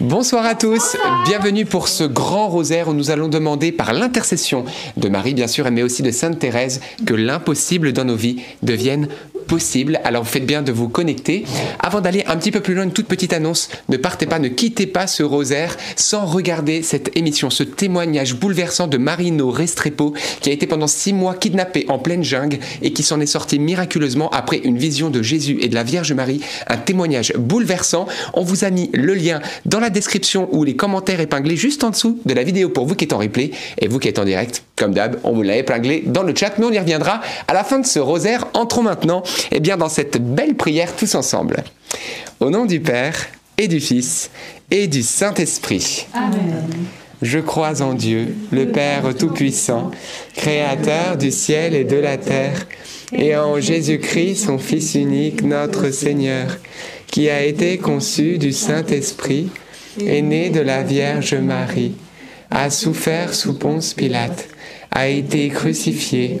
Bonsoir à tous, bienvenue pour ce grand rosaire où nous allons demander par l'intercession de Marie bien sûr, mais aussi de Sainte Thérèse que l'impossible dans nos vies devienne possible. Alors faites bien de vous connecter. Avant d'aller un petit peu plus loin, une toute petite annonce. Ne partez pas, ne quittez pas ce rosaire sans regarder cette émission, ce témoignage bouleversant de Marino Restrepo qui a été pendant six mois kidnappé en pleine jungle et qui s'en est sorti miraculeusement après une vision de Jésus et de la Vierge Marie. Un témoignage bouleversant. On vous a mis le lien dans la description ou les commentaires épinglés juste en dessous de la vidéo pour vous qui êtes en replay et vous qui êtes en direct. Comme d'hab, on vous l'a épinglé dans le chat, mais on y reviendra à la fin de ce rosaire. Entrons maintenant eh bien, dans cette belle prière tous ensemble. Au nom du Père et du Fils et du Saint-Esprit. Amen. Je crois en Dieu, le Père Tout-Puissant, Créateur du ciel et de la terre, et en Jésus-Christ, son Fils unique, notre Seigneur, qui a été conçu du Saint-Esprit, est né de la Vierge Marie, a souffert sous Ponce Pilate, a été crucifié,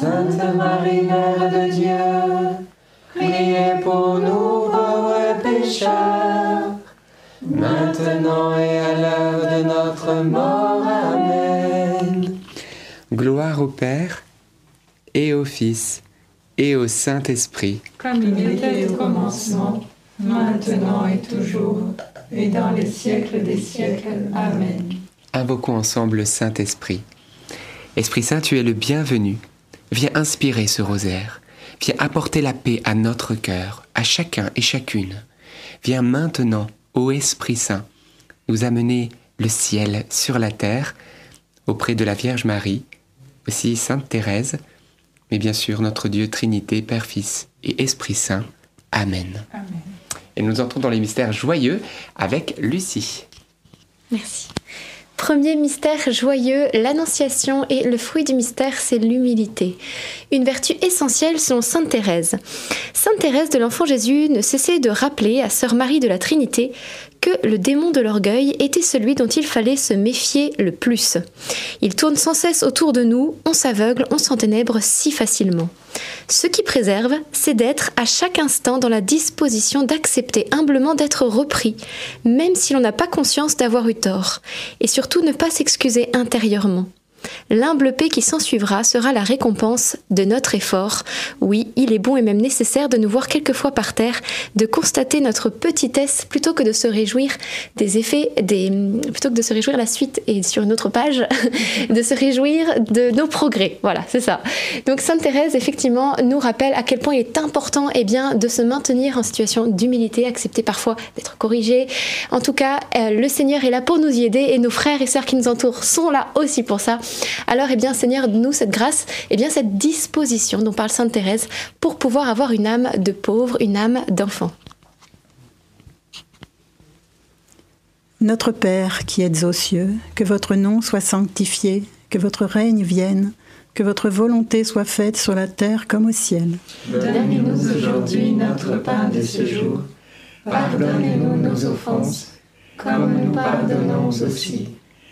Sainte Marie, Mère de Dieu, priez pour nous pauvres pécheurs, maintenant et à l'heure de notre mort. Amen. Gloire au Père et au Fils et au Saint-Esprit. Comme il était au commencement, maintenant et toujours, et dans les siècles des siècles. Amen. Invoquons ensemble le Saint-Esprit. Esprit Saint, tu es le bienvenu Viens inspirer ce rosaire. Viens apporter la paix à notre cœur, à chacun et chacune. Viens maintenant, ô Esprit Saint, nous amener le ciel sur la terre, auprès de la Vierge Marie, aussi Sainte Thérèse, mais bien sûr notre Dieu Trinité, Père, Fils et Esprit Saint. Amen. Amen. Et nous entrons dans les mystères joyeux avec Lucie. Merci. Premier mystère joyeux, l'annonciation et le fruit du mystère, c'est l'humilité. Une vertu essentielle selon Sainte Thérèse. Sainte Thérèse de l'Enfant Jésus ne cessait de rappeler à Sœur Marie de la Trinité que le démon de l'orgueil était celui dont il fallait se méfier le plus. Il tourne sans cesse autour de nous, on s'aveugle, on s'enténèbre si facilement. Ce qui préserve, c'est d'être à chaque instant dans la disposition d'accepter humblement d'être repris, même si l'on n'a pas conscience d'avoir eu tort, et surtout ne pas s'excuser intérieurement. L'humble paix qui s'ensuivra sera la récompense de notre effort. Oui, il est bon et même nécessaire de nous voir quelquefois par terre, de constater notre petitesse plutôt que de se réjouir des effets, plutôt que de se réjouir la suite et sur une autre page, de se réjouir de nos progrès. Voilà, c'est ça. Donc Sainte Thérèse, effectivement, nous rappelle à quel point il est important eh bien, de se maintenir en situation d'humilité, accepter parfois d'être corrigé. En tout cas, euh, le Seigneur est là pour nous y aider et nos frères et sœurs qui nous entourent sont là aussi pour ça. Alors, eh bien, Seigneur, nous cette grâce, eh bien, cette disposition dont parle Sainte Thérèse pour pouvoir avoir une âme de pauvre, une âme d'enfant. Notre Père qui êtes aux cieux, que votre nom soit sanctifié, que votre règne vienne, que votre volonté soit faite sur la terre comme au ciel. Donnez-nous aujourd'hui notre pain de ce jour. Pardonnez-nous nos offenses, comme nous pardonnons aussi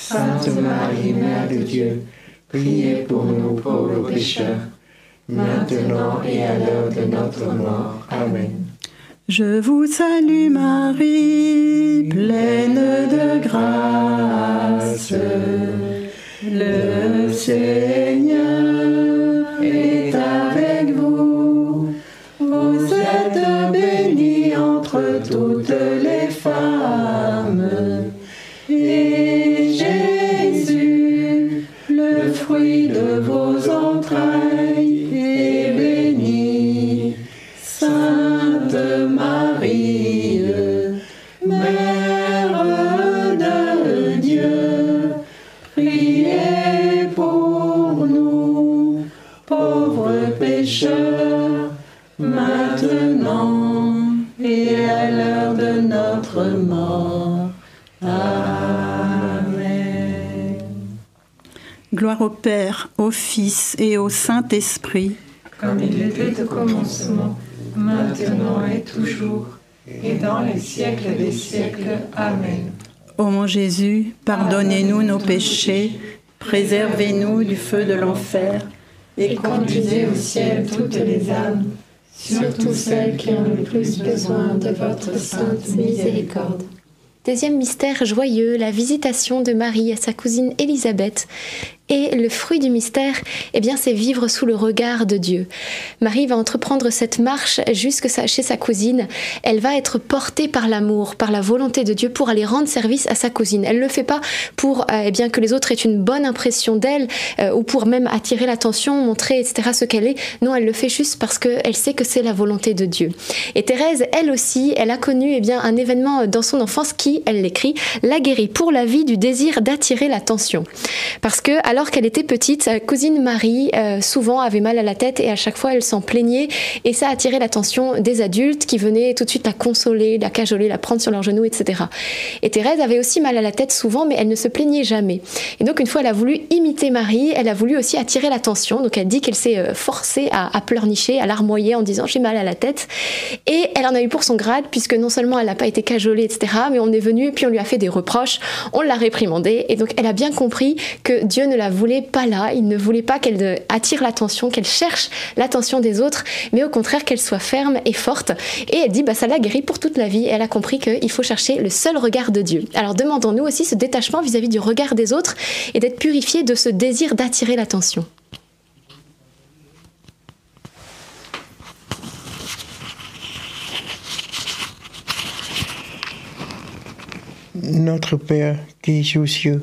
Sainte Marie, Mère de Dieu, priez pour nous pauvres pécheurs, maintenant et à l'heure de notre mort. Amen. Je vous salue Marie, pleine de grâce. Le Seigneur Gloire au Père, au Fils et au Saint-Esprit. Comme il était au commencement, maintenant et toujours, et dans les siècles des siècles. Amen. Ô mon Jésus, pardonnez-nous nos péchés, préservez-nous du feu de l'enfer, Et conduisez au ciel toutes les âmes, surtout celles qui ont le plus besoin de votre sainte miséricorde. Deuxième mystère joyeux, la visitation de Marie à sa cousine Élisabeth. Et le fruit du mystère, eh bien, c'est vivre sous le regard de Dieu. Marie va entreprendre cette marche jusque chez sa cousine. Elle va être portée par l'amour, par la volonté de Dieu pour aller rendre service à sa cousine. Elle ne le fait pas pour euh, eh bien, que les autres aient une bonne impression d'elle euh, ou pour même attirer l'attention, montrer, etc., ce qu'elle est. Non, elle le fait juste parce qu'elle sait que c'est la volonté de Dieu. Et Thérèse, elle aussi, elle a connu eh bien, un événement dans son enfance qui, elle l'écrit, l'a guérie pour la vie du désir d'attirer l'attention. Parce que, alors qu'elle était petite, sa cousine Marie, euh, souvent avait mal à la tête et à chaque fois elle s'en plaignait et ça attirait l'attention des adultes qui venaient tout de suite la consoler, la cajoler, la prendre sur leurs genoux, etc. Et Thérèse avait aussi mal à la tête souvent, mais elle ne se plaignait jamais. Et donc une fois, elle a voulu imiter Marie, elle a voulu aussi attirer l'attention. Donc elle dit qu'elle s'est euh, forcée à, pleurnicher, à larmoyer en disant j'ai mal à la tête. Et elle en a eu pour son grade, puisque non seulement elle n'a pas été cajolée, etc., mais on est venu, puis on lui a fait des reproches, on l'a réprimandée. Et donc elle a bien compris que Dieu ne la voulait pas là, il ne voulait pas qu'elle attire l'attention, qu'elle cherche l'attention des autres, mais au contraire qu'elle soit ferme et forte. Et elle dit, bah, ça l'a guérie pour toute la vie. Elle a compris qu'il faut chercher le seul regard de Dieu. Alors demandons-nous aussi ce détachement vis-à-vis du regard des autres et d'être purifié de ce désir d'attirer l'attention. Notre Père qui es aux cieux,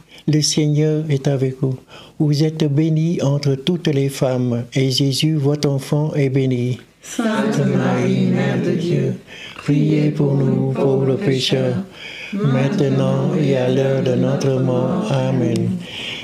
Le Seigneur est avec vous. Vous êtes bénie entre toutes les femmes, et Jésus, votre enfant, est béni. Sainte Marie, Mère de Dieu, priez pour nous pauvres pécheurs, maintenant et à l'heure de notre mort. Amen.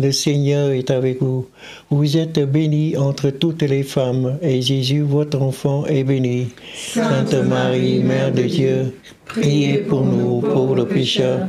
le Seigneur est avec vous. Vous êtes bénie entre toutes les femmes, et Jésus, votre enfant, est béni. Sainte Marie, Mère de Dieu, priez pour nous pauvres pécheurs,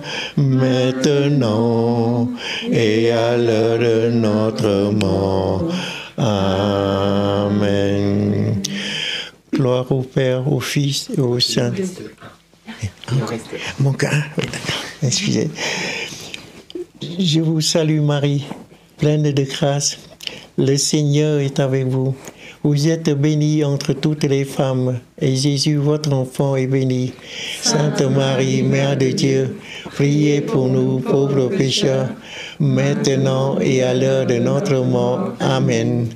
maintenant et à l'heure de notre mort. Amen. Gloire au Père, au Fils et au Saint. Mon cœur, excusez. Je vous salue Marie, pleine de grâce. Le Seigneur est avec vous. Vous êtes bénie entre toutes les femmes, et Jésus, votre enfant, est béni. Sainte Marie, Mère de Dieu, priez pour nous pauvres pécheurs, maintenant et à l'heure de notre mort. Amen.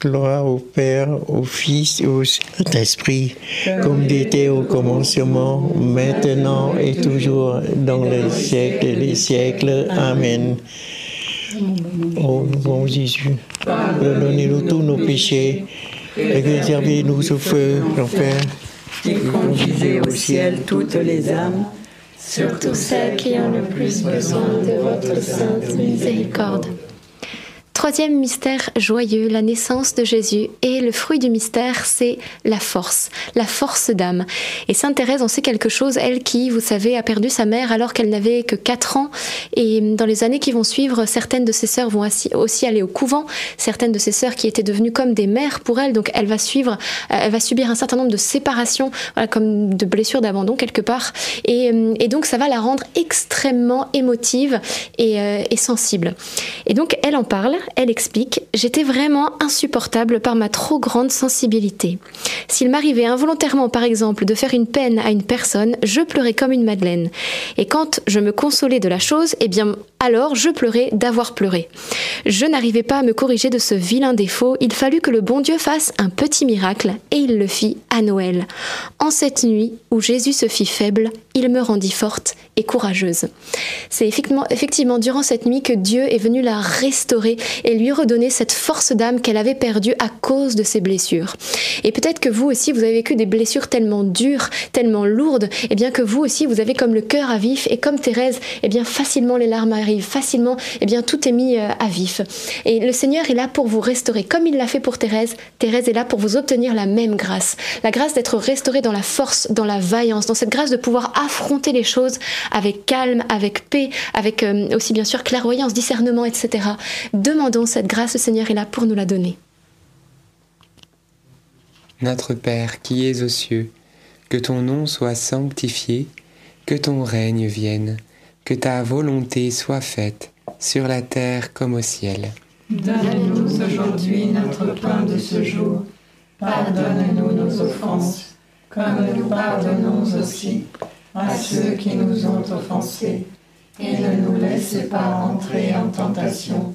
Gloire au Père, au Fils et au Saint-Esprit, comme il était au commencement, maintenant et toujours, dans les siècles des siècles. Amen. Ô bon Jésus, pardonnez-nous tous nos péchés et réservez-nous au feu l'enfer. qui conduisez au ciel toutes les âmes, Surtout celles qui ont le plus besoin de votre sainte miséricorde. Troisième mystère joyeux, la naissance de Jésus. Et le fruit du mystère, c'est la force, la force d'âme. Et Sainte Thérèse en sait quelque chose, elle qui, vous savez, a perdu sa mère alors qu'elle n'avait que 4 ans. Et dans les années qui vont suivre, certaines de ses sœurs vont aussi aller au couvent, certaines de ses sœurs qui étaient devenues comme des mères pour elle. Donc elle va suivre, euh, elle va subir un certain nombre de séparations, comme de blessures d'abandon quelque part. Et, euh, et donc ça va la rendre extrêmement émotive et, euh, et sensible. Et donc elle en parle, elle explique J'étais vraiment insupportable par ma trop grande sensibilité. S'il m'arrivait involontairement, par exemple, de faire une peine à une personne, je pleurais comme une madeleine. Et quand je me consolais de la chose, eh bien, alors je pleurais d'avoir pleuré. Je n'arrivais pas à me corriger de ce vilain défaut, il fallut que le bon Dieu fasse un petit miracle, et il le fit à Noël. En cette nuit où Jésus se fit faible, il me rendit forte et courageuse. C'est effectivement, effectivement durant cette nuit que Dieu est venu la restaurer et lui redonner cette force d'âme qu'elle avait perdue à cause de ses blessures. Et peut-être que vous aussi, vous avez vécu des blessures tellement dures, tellement lourdes, et bien que vous aussi, vous avez comme le cœur à vif, et comme Thérèse, et bien facilement les larmes arrivent, facilement, et bien tout est mis euh, à vif. Et le Seigneur est là pour vous restaurer, comme il l'a fait pour Thérèse. Thérèse est là pour vous obtenir la même grâce, la grâce d'être restaurée dans la force, dans la vaillance, dans cette grâce de pouvoir affronter les choses avec calme, avec paix, avec euh, aussi bien sûr clairvoyance, discernement, etc. Demandons cette grâce, le Seigneur est là pour nous la donner. Notre Père qui es aux cieux, que ton nom soit sanctifié, que ton règne vienne, que ta volonté soit faite, sur la terre comme au ciel. donne-nous aujourd'hui notre pain de ce jour. Pardonne-nous nos offenses, comme nous pardonnons aussi à ceux qui nous ont offensés. Et ne nous laisse pas entrer en tentation,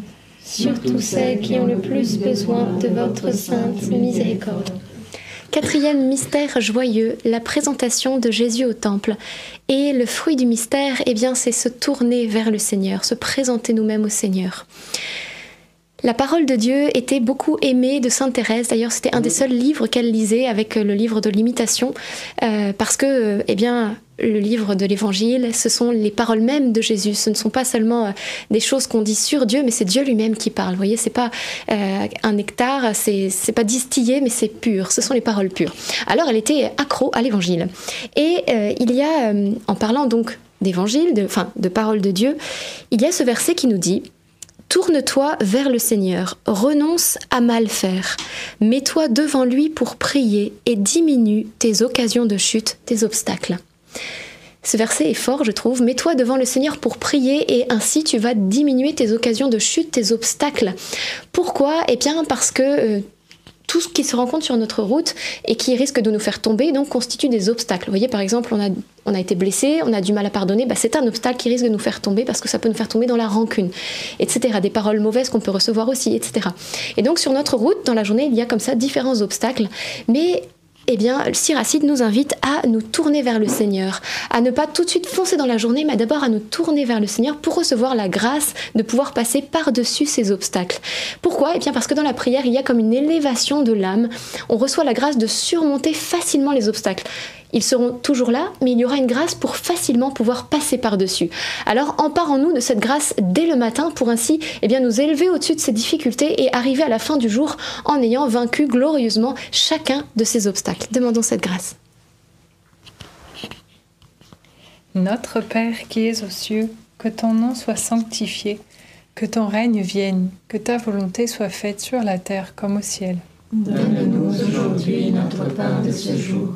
surtout celles qui ont le plus besoin de votre sainte miséricorde. Quatrième mystère joyeux, la présentation de Jésus au temple. Et le fruit du mystère, eh bien, c'est se tourner vers le Seigneur, se présenter nous-mêmes au Seigneur. La parole de Dieu était beaucoup aimée de Sainte Thérèse. D'ailleurs, c'était un des seuls livres qu'elle lisait avec le livre de l'imitation, euh, parce que, euh, eh bien, le livre de l'Évangile, ce sont les paroles mêmes de Jésus. Ce ne sont pas seulement euh, des choses qu'on dit sur Dieu, mais c'est Dieu lui-même qui parle. Vous voyez, c'est pas euh, un nectar, c'est pas distillé, mais c'est pur. Ce sont les paroles pures. Alors, elle était accro à l'Évangile. Et euh, il y a, en parlant donc d'évangile, de, enfin de parole de Dieu, il y a ce verset qui nous dit Tourne-toi vers le Seigneur, renonce à mal faire, mets-toi devant lui pour prier et diminue tes occasions de chute, tes obstacles. Ce verset est fort, je trouve. Mets-toi devant le Seigneur pour prier et ainsi tu vas diminuer tes occasions de chute, tes obstacles. Pourquoi? Eh bien parce que euh, tout ce qui se rencontre sur notre route et qui risque de nous faire tomber donc constitue des obstacles. Vous voyez par exemple on a, été blessé, on a du mal à pardonner, bah, c'est un obstacle qui risque de nous faire tomber parce que ça peut nous faire tomber dans la rancune, etc. Des paroles mauvaises qu'on peut recevoir aussi, etc. Et donc sur notre route, dans la journée, il y a comme ça différents obstacles, mais eh bien, Siracide nous invite à nous tourner vers le Seigneur, à ne pas tout de suite foncer dans la journée, mais d'abord à nous tourner vers le Seigneur pour recevoir la grâce de pouvoir passer par-dessus ces obstacles. Pourquoi? Eh bien, parce que dans la prière, il y a comme une élévation de l'âme. On reçoit la grâce de surmonter facilement les obstacles. Ils seront toujours là, mais il y aura une grâce pour facilement pouvoir passer par-dessus. Alors emparons-nous de cette grâce dès le matin pour ainsi eh bien, nous élever au-dessus de ces difficultés et arriver à la fin du jour en ayant vaincu glorieusement chacun de ces obstacles. Demandons cette grâce. Notre Père qui es aux cieux, que ton nom soit sanctifié, que ton règne vienne, que ta volonté soit faite sur la terre comme au ciel. Donne-nous aujourd'hui notre pain de ce jour.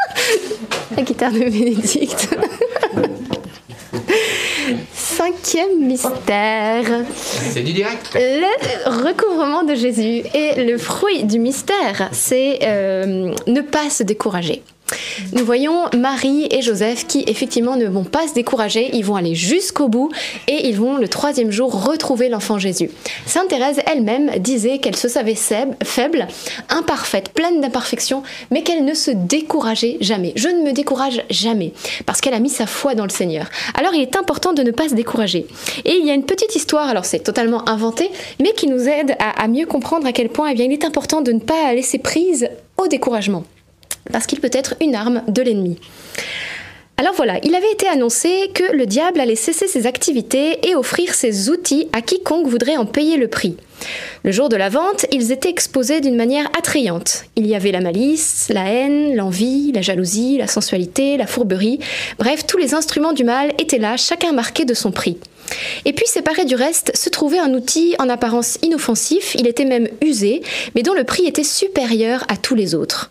La guitare de Bénédicte. Cinquième mystère. C'est du direct. Le recouvrement de Jésus. Et le fruit du mystère, c'est euh, ne pas se décourager. Nous voyons Marie et Joseph qui effectivement ne vont pas se décourager, ils vont aller jusqu'au bout et ils vont le troisième jour retrouver l'enfant Jésus. Sainte Thérèse elle-même disait qu'elle se savait faible, imparfaite, pleine d'imperfections, mais qu'elle ne se décourageait jamais. Je ne me décourage jamais parce qu'elle a mis sa foi dans le Seigneur. Alors il est important de ne pas se décourager. Et il y a une petite histoire, alors c'est totalement inventé, mais qui nous aide à, à mieux comprendre à quel point eh bien, il est important de ne pas laisser prise au découragement parce qu'il peut être une arme de l'ennemi. Alors voilà, il avait été annoncé que le diable allait cesser ses activités et offrir ses outils à quiconque voudrait en payer le prix. Le jour de la vente, ils étaient exposés d'une manière attrayante. Il y avait la malice, la haine, l'envie, la jalousie, la sensualité, la fourberie, bref, tous les instruments du mal étaient là, chacun marqué de son prix. Et puis séparé du reste se trouvait un outil en apparence inoffensif, il était même usé, mais dont le prix était supérieur à tous les autres.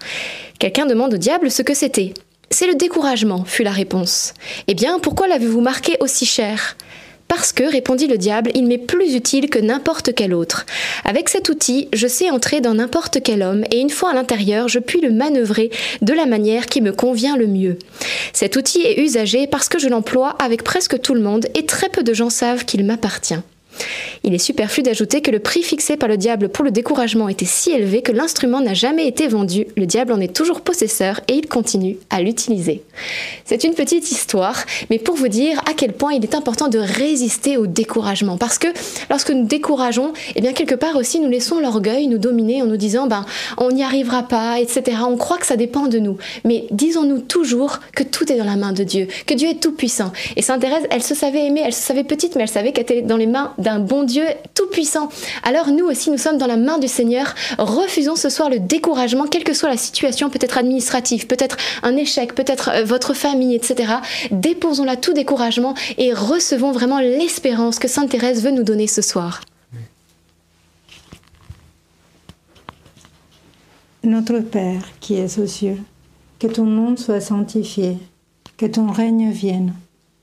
Quelqu'un demande au diable ce que c'était. C'est le découragement, fut la réponse. Eh bien, pourquoi l'avez-vous marqué aussi cher? Parce que, répondit le diable, il m'est plus utile que n'importe quel autre. Avec cet outil, je sais entrer dans n'importe quel homme et une fois à l'intérieur, je puis le manœuvrer de la manière qui me convient le mieux. Cet outil est usagé parce que je l'emploie avec presque tout le monde et très peu de gens savent qu'il m'appartient. Il est superflu d'ajouter que le prix fixé par le diable pour le découragement était si élevé que l'instrument n'a jamais été vendu, le diable en est toujours possesseur et il continue à l'utiliser. C'est une petite histoire, mais pour vous dire à quel point il est important de résister au découragement. Parce que lorsque nous décourageons, eh bien quelque part aussi nous laissons l'orgueil nous dominer en nous disant ben on n'y arrivera pas, etc. On croit que ça dépend de nous. Mais disons-nous toujours que tout est dans la main de Dieu, que Dieu est tout puissant. Et Sainte Thérèse, elle se savait aimer, elle se savait petite, mais elle savait qu'elle était dans les mains d'un bon Dieu tout-puissant. Alors nous aussi, nous sommes dans la main du Seigneur. Refusons ce soir le découragement, quelle que soit la situation, peut-être administrative, peut-être un échec, peut-être euh, votre famille, etc. Déposons là tout découragement et recevons vraiment l'espérance que Sainte Thérèse veut nous donner ce soir. Notre Père qui es aux cieux, que ton nom soit sanctifié, que ton règne vienne,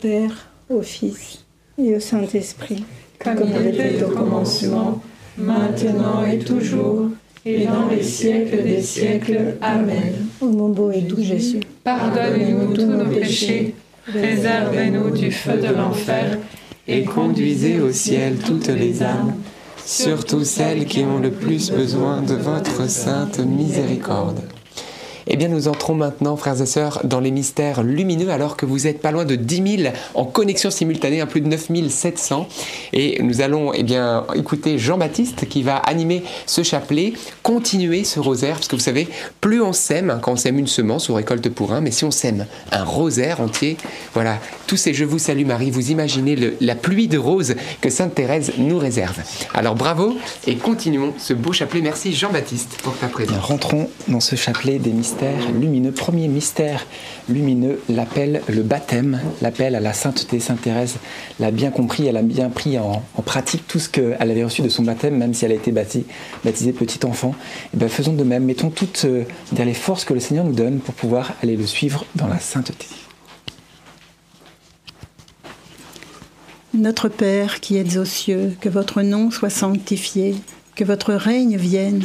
Père, au Fils et au Saint-Esprit. Comme il était au commencement, maintenant et toujours, et dans les siècles des siècles. Amen. Ô mon beau et doux Jésus, Pardonnez-nous tous nos péchés, préservez-nous du feu de l'enfer, Et conduisez au ciel toutes les âmes, surtout celles qui ont le plus besoin de votre sainte miséricorde. Eh bien, nous entrons maintenant, frères et sœurs, dans les mystères lumineux, alors que vous êtes pas loin de 10 000 en connexion simultanée, à plus de 9 700. Et nous allons, eh bien, écouter Jean-Baptiste qui va animer ce chapelet, continuer ce rosaire, parce que vous savez, plus on sème, hein, quand on sème une semence, on récolte pour un, mais si on sème un rosaire entier, voilà, tous ces Je vous salue Marie, vous imaginez la pluie de roses que Sainte Thérèse nous réserve. Alors bravo et continuons ce beau chapelet. Merci Jean-Baptiste pour ta présence. Rentrons dans ce chapelet des mystères lumineux. Premier mystère lumineux, l'appel, le baptême, l'appel à la sainteté. Sainte Thérèse l'a bien compris, elle a bien pris en, pratique tout ce qu'elle avait reçu de son baptême, même si elle a été baptisée, baptisée petit enfant. Et bien, faisons de même, mettons toutes euh, les forces que le Seigneur nous donne pour pouvoir aller le suivre dans la sainteté. Notre Père qui êtes aux cieux, que votre nom soit sanctifié, que votre règne vienne,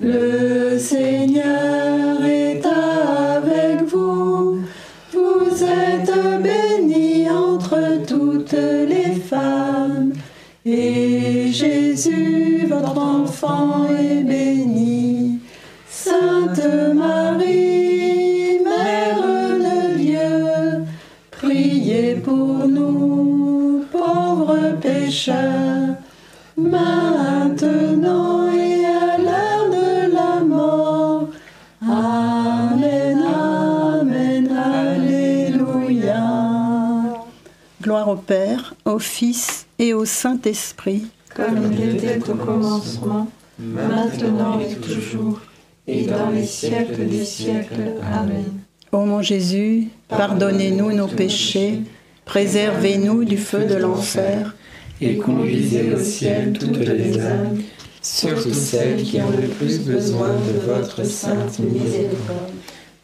Le Seigneur est avec vous. Vous êtes bénie entre toutes les femmes. Et Jésus, votre enfant, est béni. Sainte Marie, Mère de Dieu, priez pour nous, pauvres pécheurs, Père, au Fils et au Saint-Esprit. Comme il était au commencement, maintenant et toujours, et dans les siècles des siècles. Amen. Ô mon Jésus, pardonnez-nous nos péchés, préservez-nous du feu de l'enfer, et conduisez au ciel toutes les âmes, surtout celles qui ont le plus besoin de votre sainte miséricorde.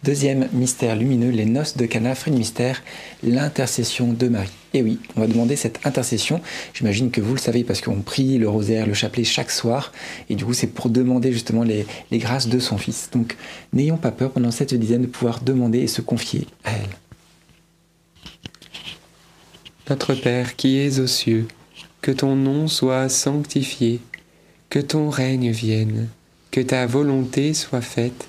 Deuxième mystère lumineux, les noces de Cana, fruit mystère, l'intercession de Marie. Et oui, on va demander cette intercession. J'imagine que vous le savez parce qu'on prie le rosaire, le chapelet chaque soir. Et du coup, c'est pour demander justement les, les grâces de son Fils. Donc, n'ayons pas peur pendant cette dizaine de pouvoir demander et se confier à elle. Notre Père qui es aux cieux, que ton nom soit sanctifié, que ton règne vienne, que ta volonté soit faite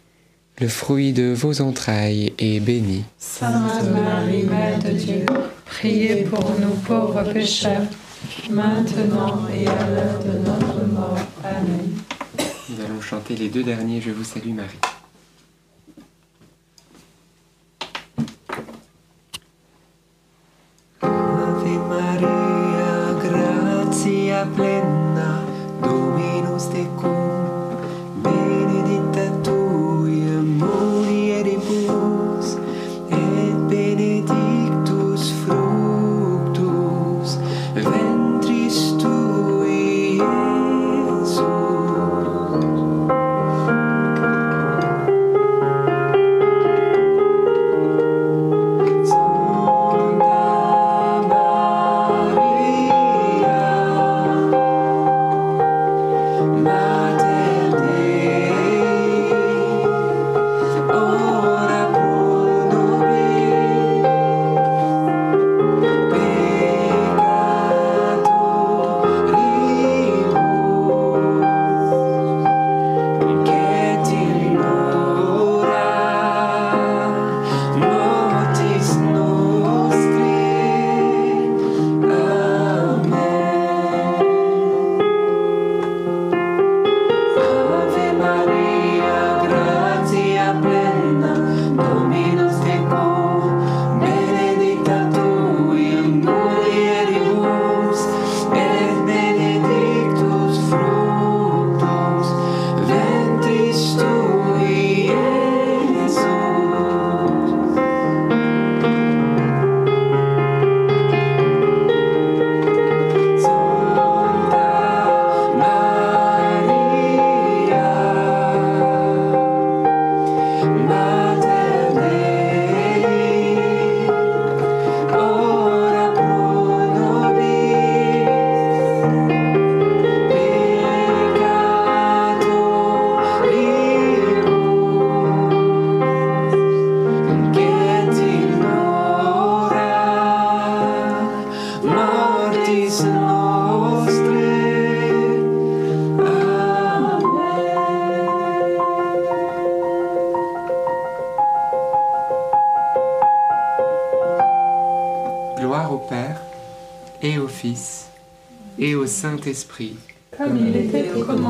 le fruit de vos entrailles, est béni. Sainte Marie, Mère de Dieu, priez pour nous pauvres pécheurs, maintenant et à l'heure de notre mort. Amen. Nous allons chanter les deux derniers Je vous salue Marie. Ave Maria, gratia plena, Dominus tecum,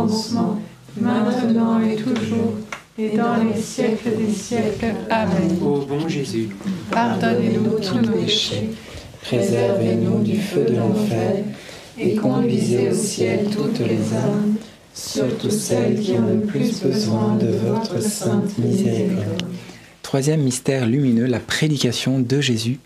commencement, maintenant et toujours, et dans les siècles des siècles. Amen. Ô bon Jésus, Pardonnez-nous tous nos péchés, Préservez-nous du feu de l'enfer et conduisez au ciel toutes les âmes, surtout celles qui ont le plus besoin de votre sainte miséricorde. Troisième mystère lumineux, la prédication de Jésus.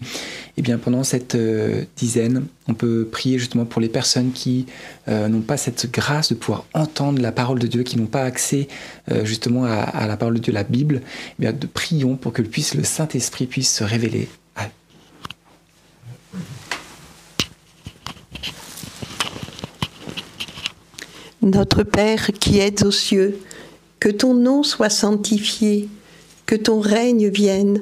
Bien pendant cette euh, dizaine, on peut prier justement pour les personnes qui euh, n'ont pas cette grâce de pouvoir entendre la parole de Dieu, qui n'ont pas accès euh, justement à, la parole de Dieu, la Bible. Eh bien, de prions pour que le Saint-Esprit puisse se révéler Notre Père qui es aux cieux, que ton nom soit sanctifié, que ton règne vienne,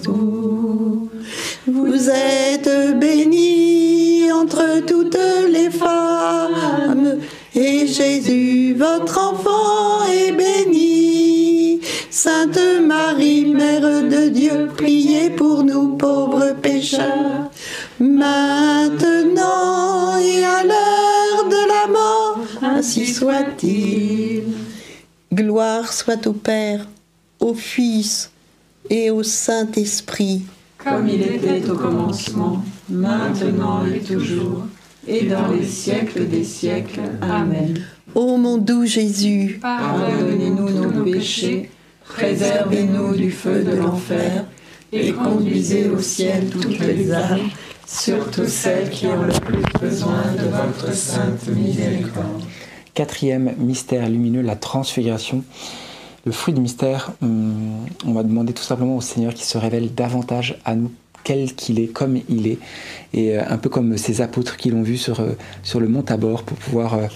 vous. Vous êtes bénie entre toutes les femmes, et Jésus, votre enfant, est béni. Sainte Marie, Mère de Dieu, priez pour nous pauvres pécheurs, maintenant et à l'heure de la mort, ainsi soit-il. Gloire soit au Père, au Fils et au Saint-Esprit. Comme il était au commencement, maintenant et toujours, et dans les siècles des siècles. Amen. Ô mon doux Jésus, pardonnez-nous nos péchés, préservez-nous du feu de l'enfer, et conduisez au ciel toutes les âmes, surtout celles qui ont le plus besoin de votre sainte miséricorde. Quatrième mystère lumineux, la transfiguration. Le fruit du mystère, hum, on va demander tout simplement au Seigneur qui se révèle davantage à nous quel qu'il est, comme il est, et euh, un peu comme ces apôtres qui l'ont vu sur, euh, le mont Tabor pour pouvoir euh,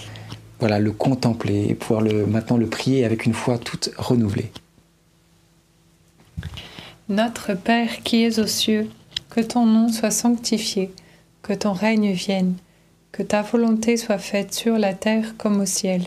voilà, le contempler et pouvoir le, maintenant le prier avec une foi toute renouvelée. Notre Père qui es aux cieux, que ton nom soit sanctifié, que ton règne vienne, que ta volonté soit faite sur la terre comme au ciel.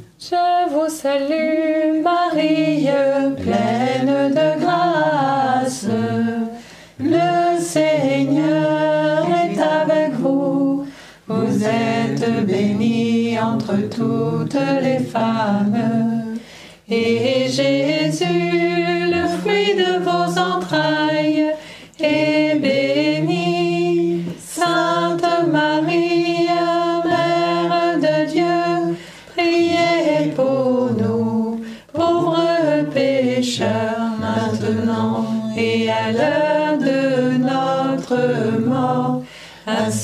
Je vous salue Marie, pleine de grâce. Le Seigneur est avec vous. Vous êtes bénie entre toutes les femmes. Et Jésus,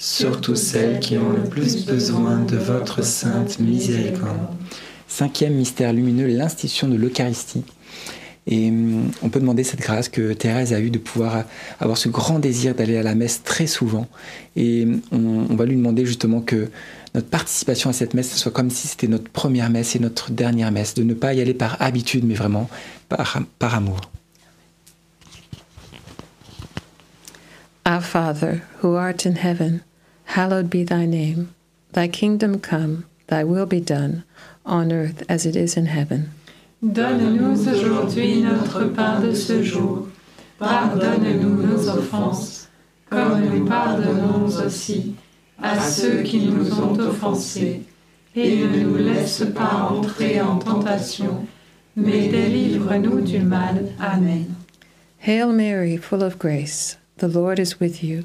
surtout celles qui ont le plus besoin de votre sainte miséricorde. Cinquième mystère lumineux, l'institution de l'Eucharistie. Et hum, on peut demander cette grâce que Thérèse a eue de pouvoir avoir ce grand désir d'aller à la messe très souvent. Et on, on, va lui demander justement que notre participation à cette messe soit comme si c'était notre première messe et notre dernière messe, de ne pas y aller par habitude, mais vraiment par, par amour. Our Father, who art in heaven, hallowed be thy name. Thy kingdom come, thy will be done, on earth as it is in heaven. Donne-nous aujourd'hui notre pain de ce jour. Pardonne-nous nos offenses, comme nous pardonnons aussi à ceux qui nous ont offensés. Et ne nous laisse pas entrer en tentation, mais délivre-nous du mal. Amen. Hail Mary, full of grace, the Lord is with you.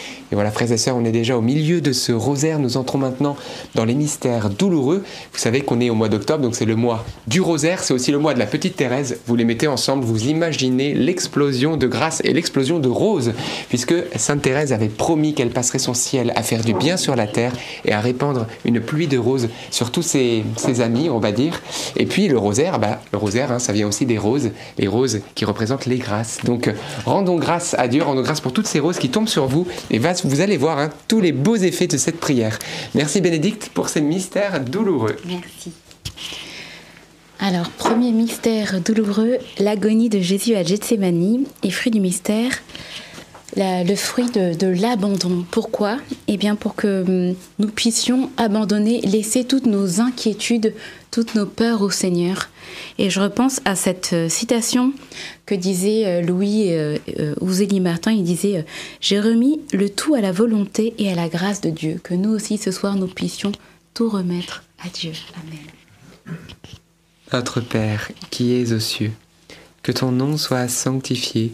Et voilà, frères et sœurs, on est déjà au milieu de ce rosaire. Nous entrons maintenant dans les mystères douloureux. Vous savez qu'on est au mois d'octobre, donc c'est le mois du rosaire. C'est aussi le mois de la petite Thérèse. Vous les mettez ensemble, vous imaginez l'explosion de grâce et l'explosion de roses, puisque Sainte Thérèse avait promis qu'elle passerait son ciel à faire du bien sur la terre et à répandre une pluie de roses sur tous ses, amis, on va dire. Et puis le rosaire, bah, le rosaire, hein, ça vient aussi des roses, les roses qui représentent les grâces. Donc rendons grâce à Dieu, rendons grâce pour toutes ces roses qui tombent sur vous et va vous allez voir hein, tous les beaux effets de cette prière. Merci Bénédicte pour ces mystères douloureux. Merci. Alors, premier mystère douloureux, l'agonie de Jésus à Gethsemane et fruit du mystère, le fruit de, l'abandon. Pourquoi? Eh bien, pour que hum, nous puissions abandonner, laisser toutes nos inquiétudes, toutes nos peurs au Seigneur. Et je repense à cette euh, citation que disait euh, Louis euh, Ouzélie Martin. Il disait J'ai remis le tout à la volonté et à la grâce de Dieu. Que nous aussi, ce soir, nous puissions tout remettre à Dieu. Amen. Notre Père, qui es aux cieux, que ton nom soit sanctifié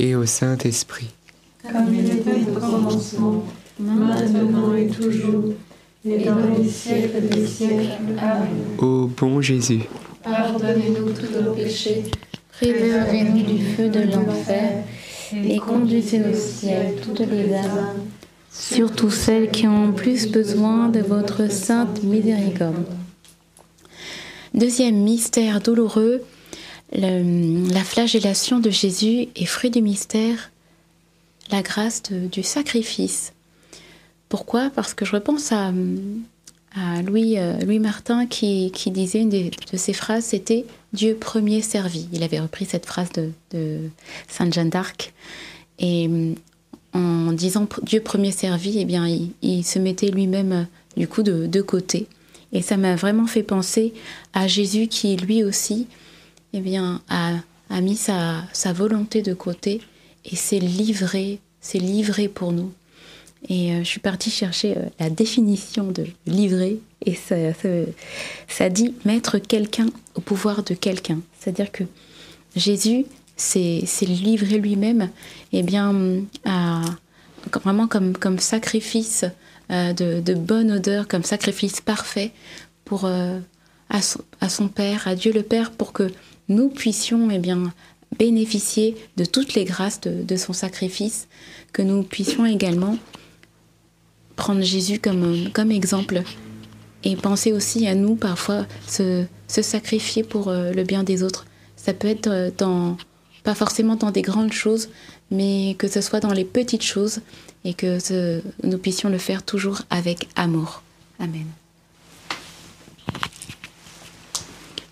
et au Saint-Esprit. Comme il était au commencement, maintenant et toujours, et dans les siècles des siècles. Amen. Ô bon Jésus, Pardonnez-nous tous nos péchés, Préservez-nous du feu de l'enfer et conduisez au ciel toutes les âmes, surtout celles qui ont plus besoin de votre sainte miséricorde. Deuxième mystère douloureux, la flagellation de Jésus et fruit du mystère, la grâce du sacrifice. Pourquoi? Parce que je repense à, euh, Louis Martin qui, disait une de ses phrases, c'était Dieu premier servi. Il avait repris cette phrase de, Sainte Jeanne d'Arc. Et hum, en disant Dieu premier servi, eh bien, il, il se mettait lui-même euh, du coup de, de côté. Et ça m'a vraiment fait penser à Jésus qui, lui aussi, eh bien, a, a mis sa, sa volonté de côté et s'est livré, s'est livré pour nous. Et euh, je suis partie chercher euh, la définition de livrer, et ça, ça, ça dit mettre quelqu'un au pouvoir de quelqu'un. C'est-à-dire que Jésus s'est livré lui-même, et bien, à, vraiment comme, comme sacrifice euh, de, de bonne odeur, comme sacrifice parfait pour, euh, à, son, à son Père, à Dieu le Père, pour que nous puissions eh bien, bénéficier de toutes les grâces de, son sacrifice, que nous puissions également prendre Jésus comme, comme exemple et penser aussi à nous parfois se, sacrifier pour euh, le bien des autres. Ça peut être euh, dans, pas forcément dans des grandes choses, mais que ce soit dans les petites choses et que nous puissions le faire toujours avec amour. Amen.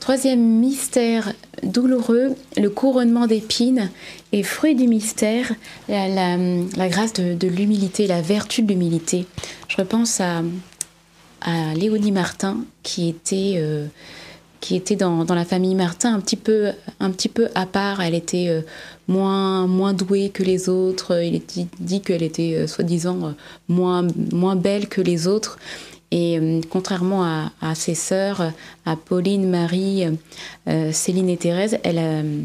Troisième mystère douloureux, le couronnement d'épines et fruit du mystère, la, grâce de, l'humilité, la vertu de l'humilité. Je repense à, Léonie Martin qui était, euh, qui était dans, dans, la famille Martin un petit peu, un petit peu à part. Elle était euh, moins, moins douée que les autres. Il est dit, qu'elle était euh, soi-disant moins, moins belle que les autres. Et euh, contrairement à, ses sœurs, à Pauline, Marie, euh, Céline et Thérèse, elle, euh,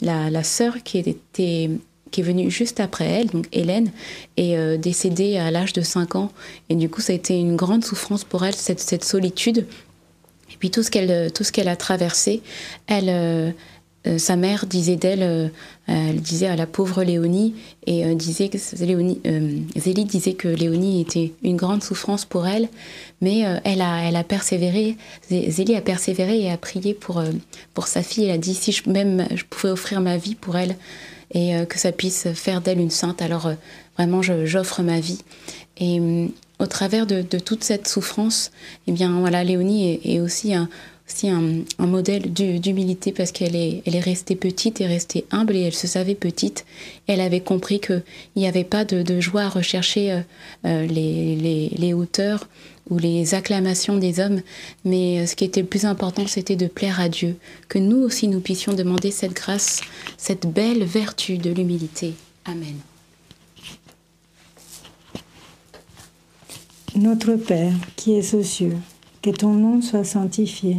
la, la sœur qui était qui est venue juste après elle, donc Hélène, est décédée à l'âge de 5 ans. Et du coup, ça a été une grande souffrance pour elle, cette, cette solitude. Et puis tout ce qu'elle, tout ce qu'elle a traversé, elle, euh, sa mère disait d'elle, euh, elle disait à la pauvre Léonie, et euh, disait que Léonie, Zélie disait que Léonie était une grande souffrance pour elle, mais elle, a, elle a persévéré, Zélie a persévéré et a prié pour, pour sa fille. Elle a dit si je, même je pouvais offrir ma vie pour elle et que ça puisse faire d'elle une sainte, alors vraiment j'offre ma vie. Et au travers de, toute cette souffrance, eh bien voilà, Léonie est, est aussi un aussi un, modèle d'humilité parce qu'elle est, elle est restée petite et restée humble et elle se savait petite. Elle avait compris qu'il n'y avait pas de, joie à rechercher euh, euh, les, hauteurs ou les acclamations des hommes, mais euh, ce qui était le plus important, c'était de plaire à Dieu, que nous aussi nous puissions demander cette grâce, cette belle vertu de l'humilité. Amen. Notre Père qui es aux cieux, que ton nom soit sanctifié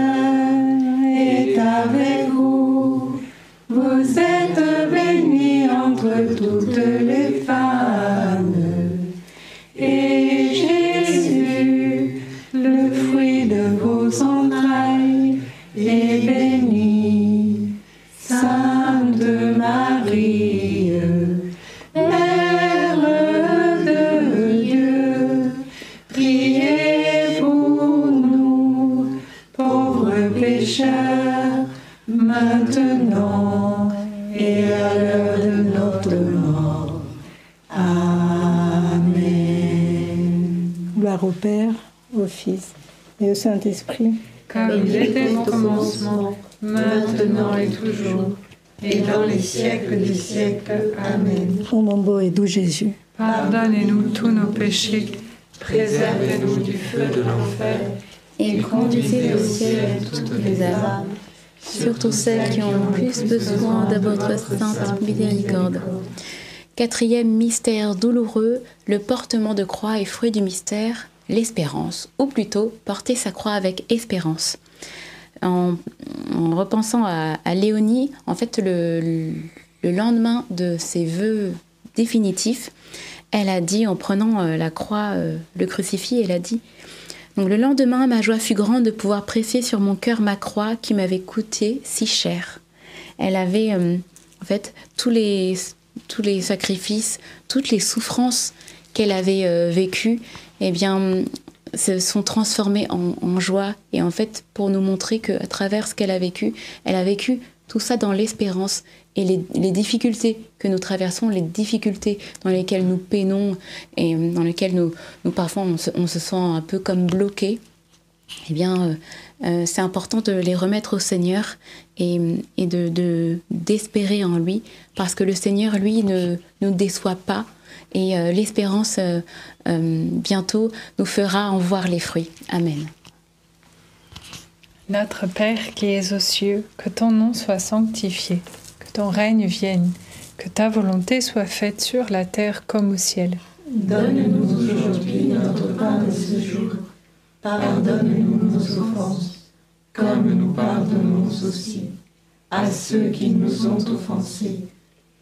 Père, au Fils et au Saint-Esprit. Comme il était au commencement, maintenant et toujours, et dans les siècles des siècles. Amen. Ô mon beau et doux Jésus, Pardonnez-nous tous nos péchés, préservez-nous du feu de l'enfer, et conduisez au ciel toutes les âmes, surtout celles qui ont le plus besoin de votre sainte miséricorde. Quatrième mystère douloureux, le portement de croix et fruit du mystère, l'espérance, ou plutôt porter sa croix avec espérance. En, en repensant à, Léonie, en fait, le, le, lendemain de ses vœux définitifs, elle a dit, en prenant la croix, le crucifix, elle a dit donc le lendemain, ma joie fut grande de pouvoir presser sur mon cœur ma croix qui m'avait coûté si cher. Elle avait euh, en fait tous les, tous les sacrifices, toutes les souffrances qu'elle avait euh, vécues, eh bien, se sont transformées en, joie. Et en fait, pour nous montrer qu'à travers ce qu'elle a vécu, elle a vécu tout ça dans l'espérance et les, difficultés que nous traversons, les difficultés dans lesquelles nous peinons et dans lesquelles nous, parfois on se, sent un peu comme bloqué, eh bien, euh, euh, c'est important de les remettre au Seigneur et, et de d'espérer en lui, parce que le Seigneur, lui, ne nous déçoit pas et euh, l'espérance bientôt nous fera en voir les fruits. Amen. Notre Père qui es aux cieux, que ton nom soit sanctifié, que ton règne vienne, que ta volonté soit faite sur la terre comme au ciel. Donne-nous aujourd'hui notre pain de ce jour. Pardonne-nous nos offenses, comme nous pardonnons aussi à ceux qui nous ont offensés.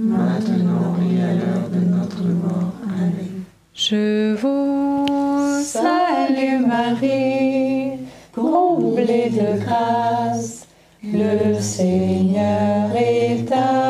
maintenant et à l'heure de notre mort. Amen. Je vous salue Marie, comblée de grâce, le Seigneur est avec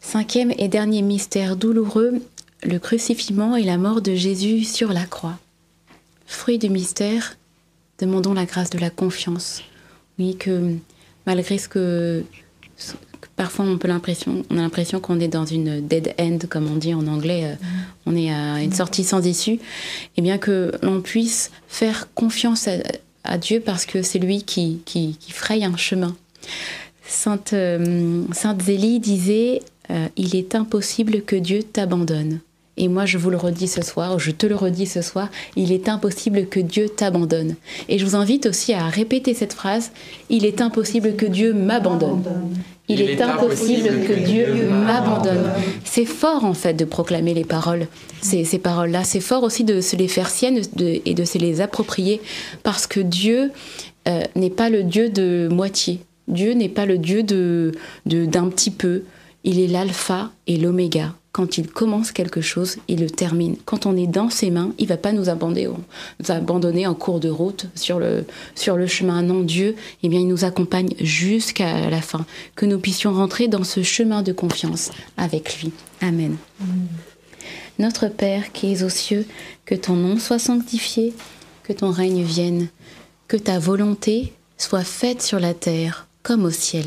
Cinquième et dernier mystère douloureux, le crucifixion et la mort de Jésus sur la croix. Fruit du mystère, demandons la grâce de la confiance. Oui, que malgré ce que, ce que parfois on, peut l'impression, on a l'impression qu'on est dans une dead end, comme on dit en anglais, euh, on est à une sortie sans issue, et bien que l'on puisse faire confiance à, à Dieu parce que c'est lui qui, qui, qui fraye un chemin. Sainte, euh, Sainte Zélie disait euh, Il est impossible que Dieu t'abandonne. Et moi, je vous le redis ce soir, je te le redis ce soir, il est impossible que Dieu t'abandonne. Et je vous invite aussi à répéter cette phrase Il est impossible que Dieu m'abandonne. Il, est, impossible que Dieu m'abandonne. C'est fort en fait de proclamer les paroles, ces, ces paroles-là. C'est fort aussi de se les faire siennes de- et de se les approprier parce que Dieu euh, n'est pas le Dieu de moitié. Dieu n'est pas le Dieu de- d'un petit peu. Il est l'alpha et l'oméga. Quand il commence quelque chose, il le termine. Quand on est dans ses mains, il va pas nous abandonner, nous abandonner en cours de route sur le, sur le chemin. Non, Dieu, eh bien, il nous accompagne jusqu'à la fin. Que nous puissions rentrer dans ce chemin de confiance avec lui. Amen. Notre Père qui es aux cieux, que ton nom soit sanctifié, que ton règne vienne, que ta volonté soit faite sur la terre comme au ciel.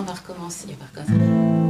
On va recommencer. Va recommencer.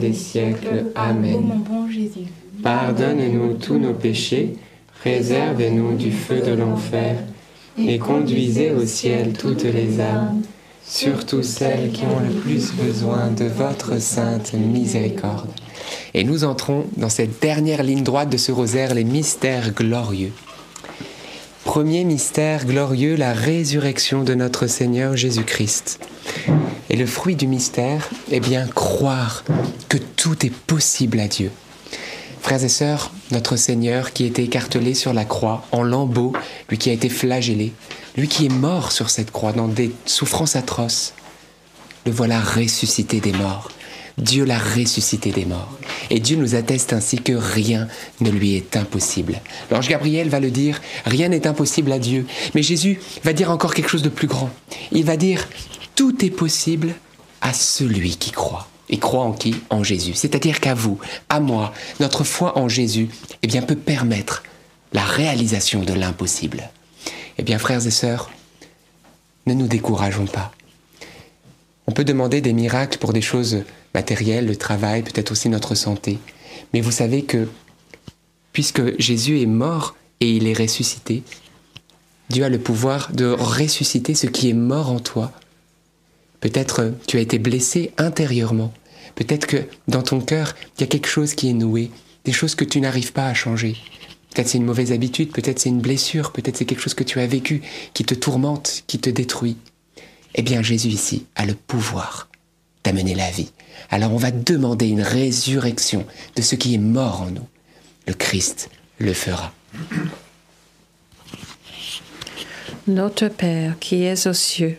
Des siècles. Ô mon Amen. bon Jésus, Pardonne-nous tous nos péchés, préservez-nous du feu de l'enfer, et conduisez au ciel toutes les âmes, surtout celles qui ont le plus besoin de votre sainte miséricorde. Et nous entrons dans cette dernière ligne droite de ce rosaire, les mystères glorieux. Premier mystère glorieux, la résurrection de notre Seigneur Jésus-Christ. Et le fruit du mystère, eh bien, croire que tout est possible à Dieu. Frères et sœurs, notre Seigneur qui était écartelé sur la croix en lambeaux, lui qui a été flagellé, lui qui est mort sur cette croix dans des souffrances atroces, le voilà ressuscité des morts. Dieu l'a ressuscité des morts. Et Dieu nous atteste ainsi que rien ne lui est impossible. L'ange Gabriel va le dire, rien n'est impossible à Dieu. Mais Jésus va dire encore quelque chose de plus grand. Il va dire, tout est possible à celui qui croit. Et croit en qui? En Jésus. C'est-à-dire qu'à vous, à moi, notre foi en Jésus, eh bien, peut permettre la réalisation de l'impossible. Eh bien, frères et sœurs, ne nous décourageons pas. On peut demander des miracles pour des choses matérielles, le travail, peut-être aussi notre santé. Mais vous savez que, puisque Jésus est mort et il est ressuscité, Dieu a le pouvoir de ressusciter ce qui est mort en toi. Peut-être tu as été blessé intérieurement. Peut-être que dans ton cœur, il y a quelque chose qui est noué, des choses que tu n'arrives pas à changer. Peut-être c'est une mauvaise habitude, peut-être c'est une blessure, peut-être c'est quelque chose que tu as vécu qui te tourmente, qui te détruit. Eh bien Jésus ici a le pouvoir d'amener la vie. Alors on va demander une résurrection de ce qui est mort en nous. Le Christ le fera. Notre Père qui es aux cieux,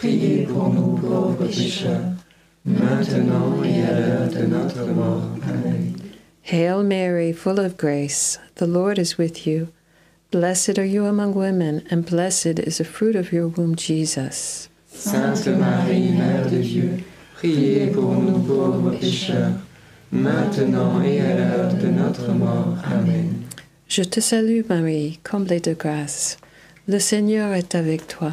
priez pour nous pauvres pécheurs, maintenant et à l'heure de notre mort. Amen. Hail Mary, full of grace, the Lord is with you. Blessed are you among women, and blessed is the fruit of your womb, Jesus. Sainte Marie, Mère de Dieu, priez pour nous pauvres pécheurs, maintenant et à l'heure de notre mort. Amen. Je te salue, Marie, comblée de grâce. Le Seigneur est avec toi.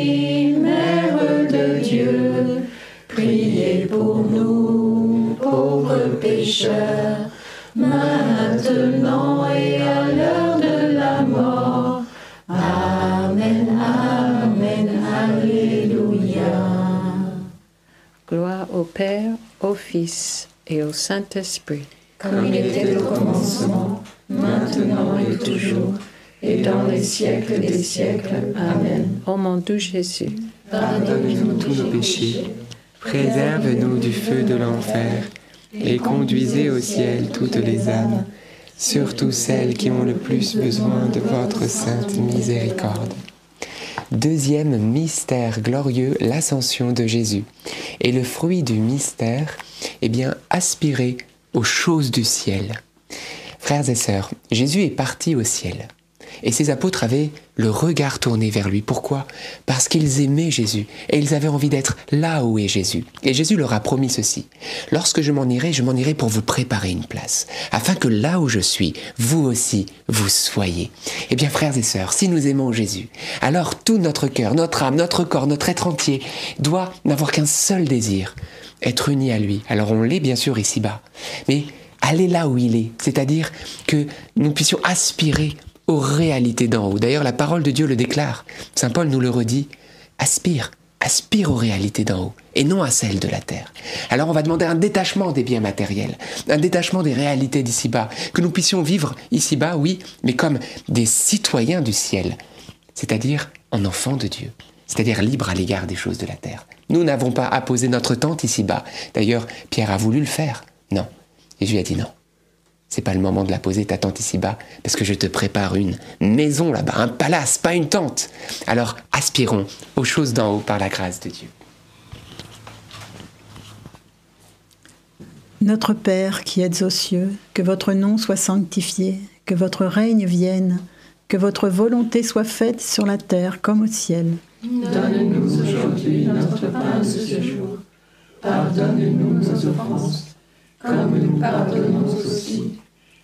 pécheurs, maintenant et à l'heure de la mort. Amen, Amen, Alléluia. Gloire au Père, au Fils et au Saint-Esprit. Comme il était au commencement, maintenant et toujours, et dans les siècles des siècles. Amen. Ô mon doux Jésus, pardonne-nous tous nos péchés, préserve-nous du feu de l'enfer, et conduisez au ciel toutes les âmes, surtout celles qui ont le plus besoin de votre sainte miséricorde. Deuxième mystère glorieux, l'ascension de Jésus. Et le fruit du mystère, eh bien, aspirer aux choses du ciel. Frères et sœurs, Jésus est parti au ciel. Et ses apôtres avaient le regard tourné vers lui. Pourquoi? Parce qu'ils aimaient Jésus et ils avaient envie d'être là où est Jésus. Et Jésus leur a promis ceci. Lorsque je m'en irai, je m'en irai pour vous préparer une place, afin que là où je suis, vous aussi, vous soyez. Eh bien, frères et sœurs, si nous aimons Jésus, alors tout notre cœur, notre âme, notre corps, notre être entier doit n'avoir qu'un seul désir, être uni à lui. Alors on l'est bien sûr ici-bas, mais aller là où il est, c'est-à-dire que nous puissions aspirer aux réalités d'en haut. D'ailleurs, la parole de Dieu le déclare. Saint Paul nous le redit. Aspire, aspire aux réalités d'en haut et non à celles de la terre. Alors on va demander un détachement des biens matériels, un détachement des réalités d'ici-bas, que nous puissions vivre ici-bas, oui, mais comme des citoyens du ciel, c'est-à-dire en enfants de Dieu, c'est-à-dire libres à l'égard des choses de la terre. Nous n'avons pas à poser notre tente ici-bas. D'ailleurs, Pierre a voulu le faire. Non. Jésus a dit non. C'est pas le moment de la poser ta tente ici-bas, parce que je te prépare une maison là-bas, un palace, pas une tente. Alors aspirons aux choses d'en haut par la grâce de Dieu. Notre Père qui êtes aux cieux, que votre nom soit sanctifié, que votre règne vienne, que votre volonté soit faite sur la terre comme au ciel. Donne-nous aujourd'hui notre pain de ce jour. Pardonne-nous nos offenses, comme nous pardonnons aussi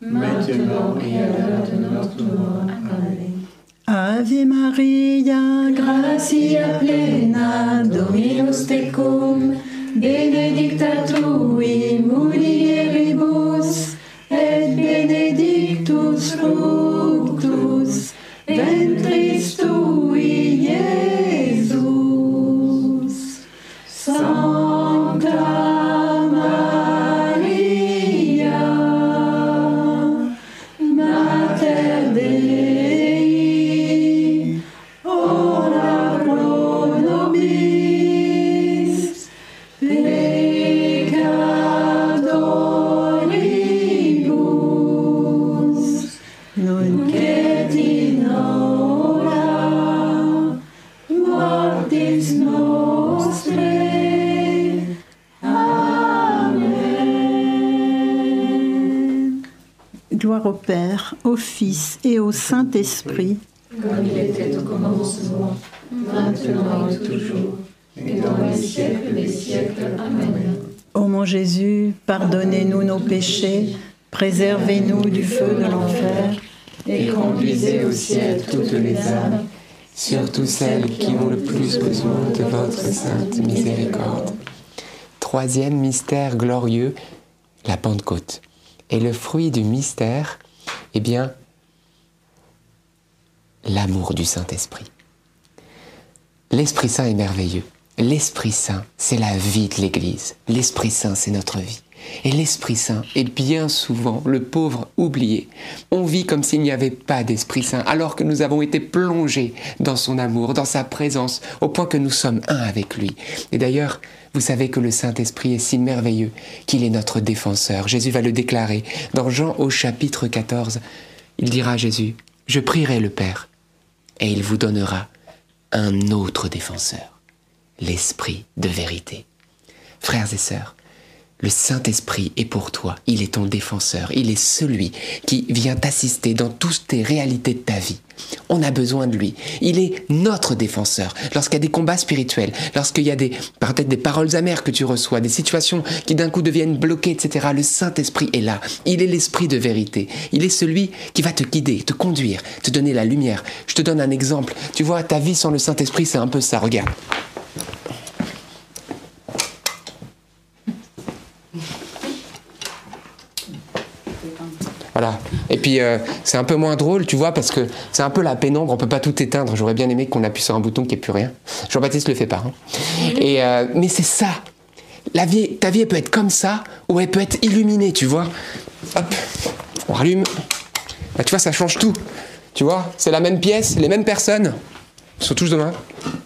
maintenant et à l'heure de notre mort. Amen. Ave Maria, gratia plena, Dominus tecum, benedicta tui mulieribus, et benedictus fructus au Fils et au Saint-Esprit. Comme il était au commencement, maintenant et toujours, et dans les siècles des siècles. Amen. Ô mon Jésus, pardonnez-nous nos péchés, préservez-nous du feu de l'enfer, Et conduisez au ciel toutes les âmes, surtout celles qui ont le plus besoin de votre sainte miséricorde. Troisième mystère glorieux, la Pentecôte. Et le fruit du mystère, eh bien, l'amour du Saint-Esprit. L'Esprit Saint est merveilleux. L'Esprit Saint, c'est la vie de l'Église. L'Esprit Saint, c'est notre vie. Et l'Esprit Saint est bien souvent le pauvre oublié. On vit comme s'il n'y avait pas d'Esprit Saint, alors que nous avons été plongés dans son amour, dans sa présence, au point que nous sommes un avec lui. Et d'ailleurs, vous savez que le Saint-Esprit est si merveilleux qu'il est notre défenseur. Jésus va le déclarer dans Jean au chapitre 14. Il dira à Jésus, je prierai le Père, et il vous donnera un autre défenseur, l'Esprit de vérité. Frères et sœurs, le Saint-Esprit est pour toi, il est ton défenseur, il est celui qui vient t'assister dans toutes tes réalités de ta vie. On a besoin de lui. Il est notre défenseur. Lorsqu'il y a des combats spirituels, lorsqu'il y a des, peut-être des paroles amères que tu reçois, des situations qui d'un coup deviennent bloquées, etc., le Saint-Esprit est là. Il est l'Esprit de vérité. Il est celui qui va te guider, te conduire, te donner la lumière. Je te donne un exemple. Tu vois, ta vie sans le Saint-Esprit, c'est un peu ça. Regarde. Et puis euh, c'est un peu moins drôle, tu vois, parce que c'est un peu la pénombre, on peut pas tout éteindre. J'aurais bien aimé qu'on appuie sur un bouton qui n'y plus rien. Jean-Baptiste le fait pas. hein. Euh, mais c'est ça. Ta vie, peut être comme ça, ou elle peut être illuminée, tu vois. Hop, on rallume. Bah, tu vois, ça change tout. Tu vois, c'est la même pièce, les mêmes personnes. Ils sont tous demain,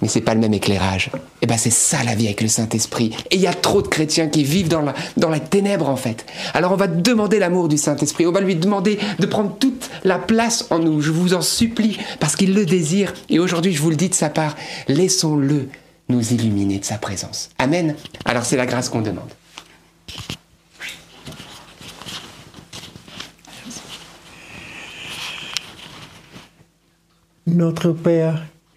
mais c'est pas le même éclairage. Et ben c'est ça la vie avec le Saint-Esprit. Et il y a trop de chrétiens qui vivent dans la, dans la ténèbre en fait. Alors on va demander l'amour du Saint-Esprit, on va lui demander de prendre toute la place en nous. Je vous en supplie, parce qu'il le désire. Et aujourd'hui, je vous le dis de sa part, laissons-le nous illuminer de sa présence. Amen. Alors c'est la grâce qu'on demande. Notre Père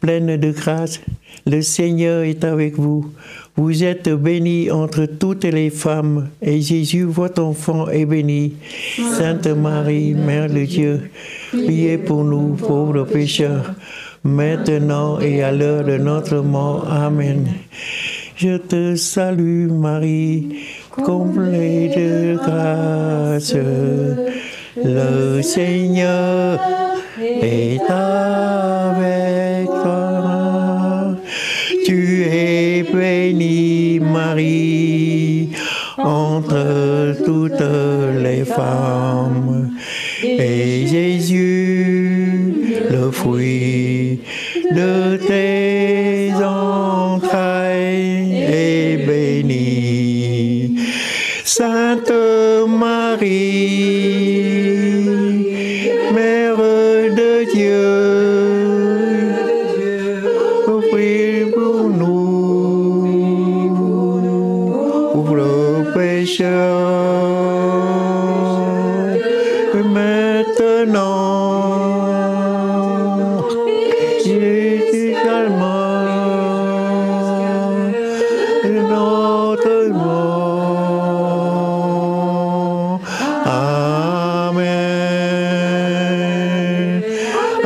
pleine de grâce. Le Seigneur est avec vous. Vous êtes bénie entre toutes les femmes, et Jésus, votre enfant, est béni. Sainte Marie, Mère de Dieu, priez pour nous pauvres pécheurs, maintenant et à l'heure de notre mort. Amen. Je te salue Marie, comblée de grâce. Le Seigneur est avec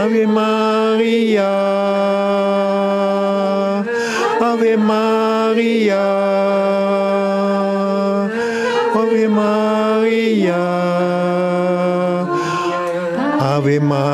Ave Maria, Ave Maria, Ave Maria, Ave Maria,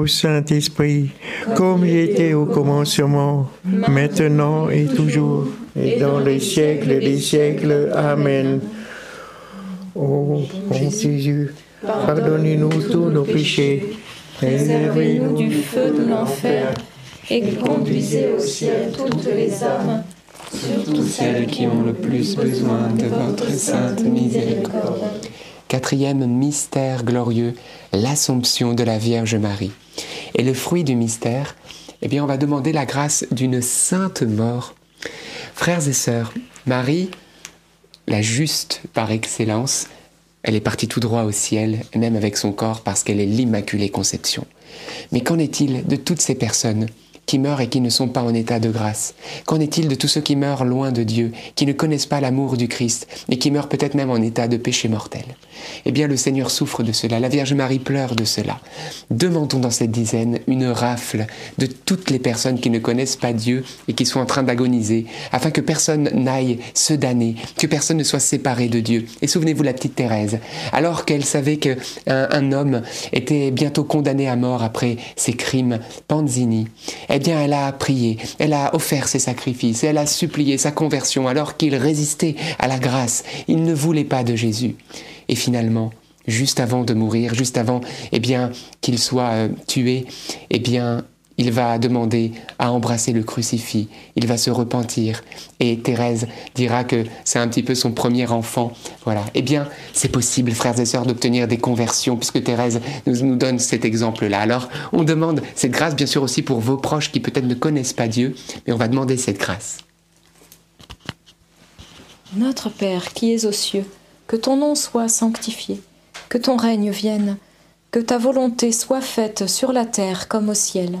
au Saint-Esprit, comme il était au commencement, maintenant et toujours, et dans les siècles des siècles. Amen. Ô bon Jésus, pardonnez-nous tous nos péchés, Préservez-nous du feu de l'enfer et conduisez au ciel toutes les âmes, surtout celles qui ont le plus besoin de votre sainte miséricorde. Quatrième mystère glorieux, l'Assomption de la Vierge Marie. Et le fruit du mystère, eh bien, on va demander la grâce d'une sainte mort. Frères et sœurs, Marie, la juste par excellence, Elle est partie tout droit au ciel, même avec son corps, parce qu'elle est l'Immaculée Conception. Mais qu'en est-il de toutes ces personnes qui meurent et qui ne sont pas en état de grâce Qu'en est-il de tous ceux qui meurent loin de Dieu, qui ne connaissent pas l'amour du Christ et qui meurent peut-être même en état de péché mortel? Eh bien, le Seigneur souffre de cela, la Vierge Marie pleure de cela. Demandons dans cette dizaine une rafle de toutes les personnes qui ne connaissent pas Dieu et qui sont en train d'agoniser, afin que personne n'aille se damner, que personne ne soit séparé de Dieu. Et souvenez-vous la petite Thérèse, alors qu'elle savait qu'un un homme était bientôt condamné à mort après ses crimes, Panzini, eh bien, elle a prié, elle a offert ses sacrifices, elle a supplié sa conversion alors qu'il résistait à la grâce. Il ne voulait pas de Jésus. Et finalement, juste avant de mourir, juste avant, eh bien, qu'il soit euh, tué, eh bien, il va demander à embrasser le crucifix, il va se repentir. Et Thérèse dira que c'est un petit peu son premier enfant. Voilà. Eh bien, c'est possible, frères et sœurs, d'obtenir des conversions, puisque Thérèse nous, nous donne cet exemple-là. Alors, on demande cette grâce, bien sûr, aussi pour vos proches qui peut-être ne connaissent pas Dieu, mais on va demander cette grâce. Notre Père qui es aux cieux, que ton nom soit sanctifié, que ton règne vienne, que ta volonté soit faite sur la terre comme au ciel.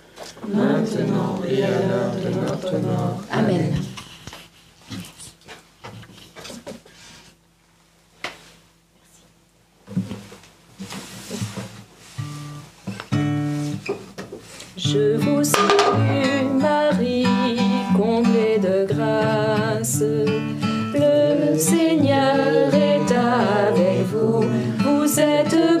maintenant et à l'heure de notre mort. Amen. Je vous salue, Marie, comblée de grâce. Le Seigneur est avec vous. Vous êtes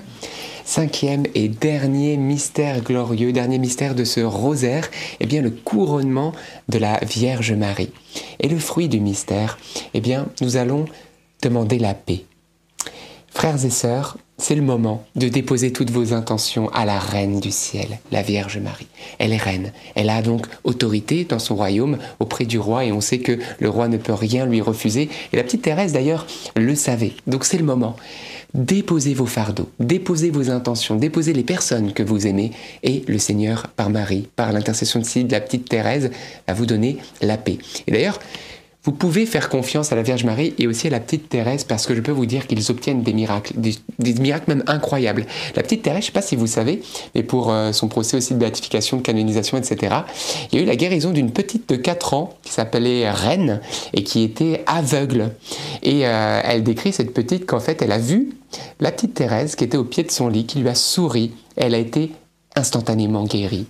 Cinquième et dernier mystère glorieux, dernier mystère de ce rosaire, eh bien le couronnement de la Vierge Marie. Et le fruit du mystère, eh bien nous allons demander la paix. Frères et sœurs, c'est le moment de déposer toutes vos intentions à la Reine du ciel, la Vierge Marie. Elle est reine. Elle a donc autorité dans son royaume auprès du roi et on sait que le roi ne peut rien lui refuser. Et la petite Thérèse d'ailleurs le savait. Donc c'est le moment. Déposez vos fardeaux, déposez vos intentions, déposez les personnes que vous aimez et le Seigneur, par Marie, par l'intercession de la petite Thérèse, va vous donner la paix. Et d'ailleurs, vous pouvez faire confiance à la Vierge Marie et aussi à la petite Thérèse parce que je peux vous dire qu'ils obtiennent des miracles, des, miracles même incroyables. La petite Thérèse, je ne sais pas si vous savez, mais pour euh, son procès aussi de béatification, de canonisation, etc., il y a eu la guérison d'une petite de 4 ans qui s'appelait Reine et qui était aveugle. Et euh, elle décrit cette petite qu'en fait elle a vu la petite Thérèse qui était au pied de son lit, qui lui a souri. Elle a été instantanément guérie.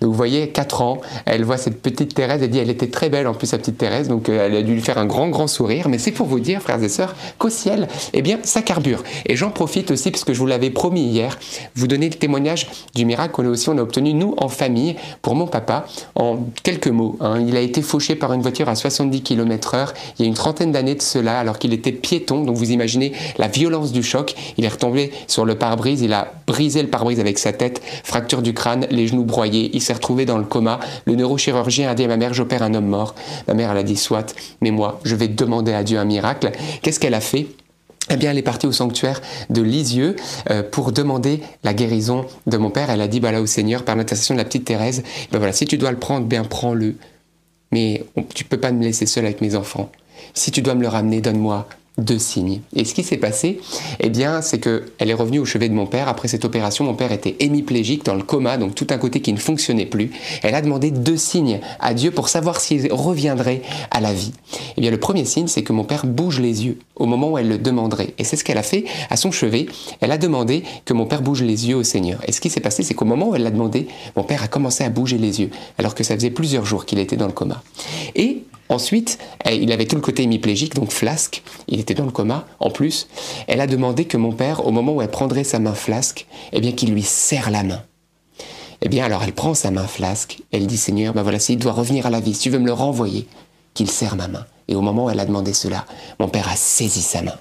Donc vous voyez, 4 ans, elle voit cette petite Thérèse, elle dit, elle était très belle en plus, sa petite Thérèse, donc euh, elle a dû lui faire un grand, grand sourire, mais c'est pour vous dire, frères et sœurs, qu'au ciel, eh bien, ça carbure. Et j'en profite aussi, parce que je vous l'avais promis hier, vous donner le témoignage du miracle qu'on a aussi, on a obtenu, nous, en famille, pour mon papa, en quelques mots. hein. Il a été fauché par une voiture à 70 km heure, il y a une trentaine d'années de cela, alors qu'il était piéton, donc vous imaginez la violence du choc, il est retombé sur le pare-brise, il a brisé le pare-brise avec sa tête, du crâne, les genoux broyés, il s'est retrouvé dans le coma. Le neurochirurgien a dit à ma mère, j'opère un homme mort. Ma mère, elle a dit, soit, mais moi, je vais demander à Dieu un miracle. Qu'est-ce qu'elle a fait? Eh bien, elle est partie au sanctuaire de Lisieux euh, pour demander la guérison de mon père. Elle a dit, bah au Seigneur, par l'intercession de la petite Thérèse, ben voilà, si tu dois le prendre, bien prends-le. Mais on- tu peux pas me laisser seul avec mes enfants. Si tu dois me le ramener, donne-moi deux signes. Et ce qui s'est passé, eh bien, c'est que elle est revenue au chevet de mon père. Après cette opération, mon père était hémiplégique dans le coma, donc tout un côté qui ne fonctionnait plus. Elle a demandé deux signes à Dieu pour savoir s'il reviendrait à la vie. Eh bien, le premier signe, c'est que mon père bouge les yeux au moment où elle le demanderait. Et c'est ce qu'elle a fait à son chevet. Elle a demandé que mon père bouge les yeux au Seigneur. Et ce qui s'est passé, c'est qu'au moment où elle l'a demandé, mon père a commencé à bouger les yeux, alors que ça faisait plusieurs jours qu'il était dans le coma. Et Ensuite, il avait tout le côté hémiplégique, donc flasque. Il était dans le coma. En plus, elle a demandé que mon père, au moment où elle prendrait sa main flasque, eh bien, qu'il lui serre la main. Eh bien, alors elle prend sa main flasque. Elle dit Seigneur, ben voilà, s'il doit revenir à la vie, si tu veux me le renvoyer, qu'il serre ma main. Et au moment où elle a demandé cela, mon père a saisi sa main.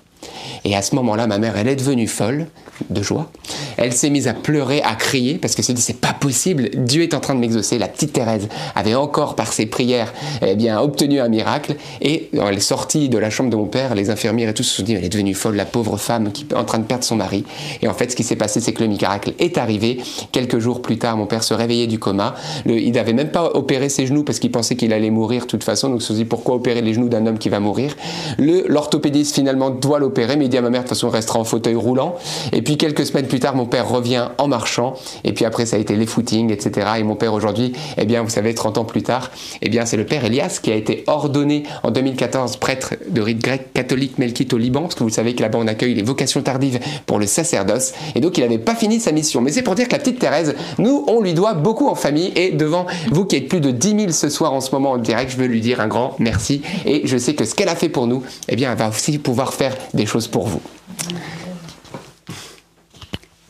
Et à ce moment-là, ma mère, elle est devenue folle de joie. Elle s'est mise à pleurer, à crier, parce qu'elle s'est dit, c'est pas possible, Dieu est en train de m'exaucer. La petite Thérèse avait encore, par ses prières, eh bien, obtenu un miracle. Et elle est sortie de la chambre de mon père, les infirmières et tout se sont dit, elle est devenue folle, la pauvre femme qui est en train de perdre son mari. Et en fait, ce qui s'est passé, c'est que le miracle est arrivé. Quelques jours plus tard, mon père se réveillait du coma. Il n'avait même pas opéré ses genoux parce qu'il pensait qu'il allait mourir de toute façon. Donc, il se dit, pourquoi opérer les genoux d'un homme qui va mourir? L'orthopédiste, finalement, doit l'opérer, mais il dit à ma mère, de toute façon, on restera en fauteuil roulant. Et puis, quelques semaines plus tard, mon père revient en marchant. Et puis après, ça a été les footings, etc. Et mon père, aujourd'hui, eh bien, vous savez, 30 ans plus tard, eh bien, c'est le père Elias qui a été ordonné en 2014 prêtre de rite grec catholique melkite au Liban, parce que vous savez que là-bas, on accueille les vocations tardives pour le sacerdoce. Et donc, il n'avait pas fini sa mission. Mais c'est pour dire que la petite Thérèse, nous, on lui doit beaucoup en famille. Et devant vous qui êtes plus de 10 000 ce soir en ce moment en direct, je veux lui dire un grand merci. Et je sais que ce qu'elle a fait pour nous, eh bien, elle va aussi pouvoir faire des choses pour vous.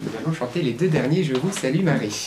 Nous allons chanter les deux derniers Je vous salue Marie.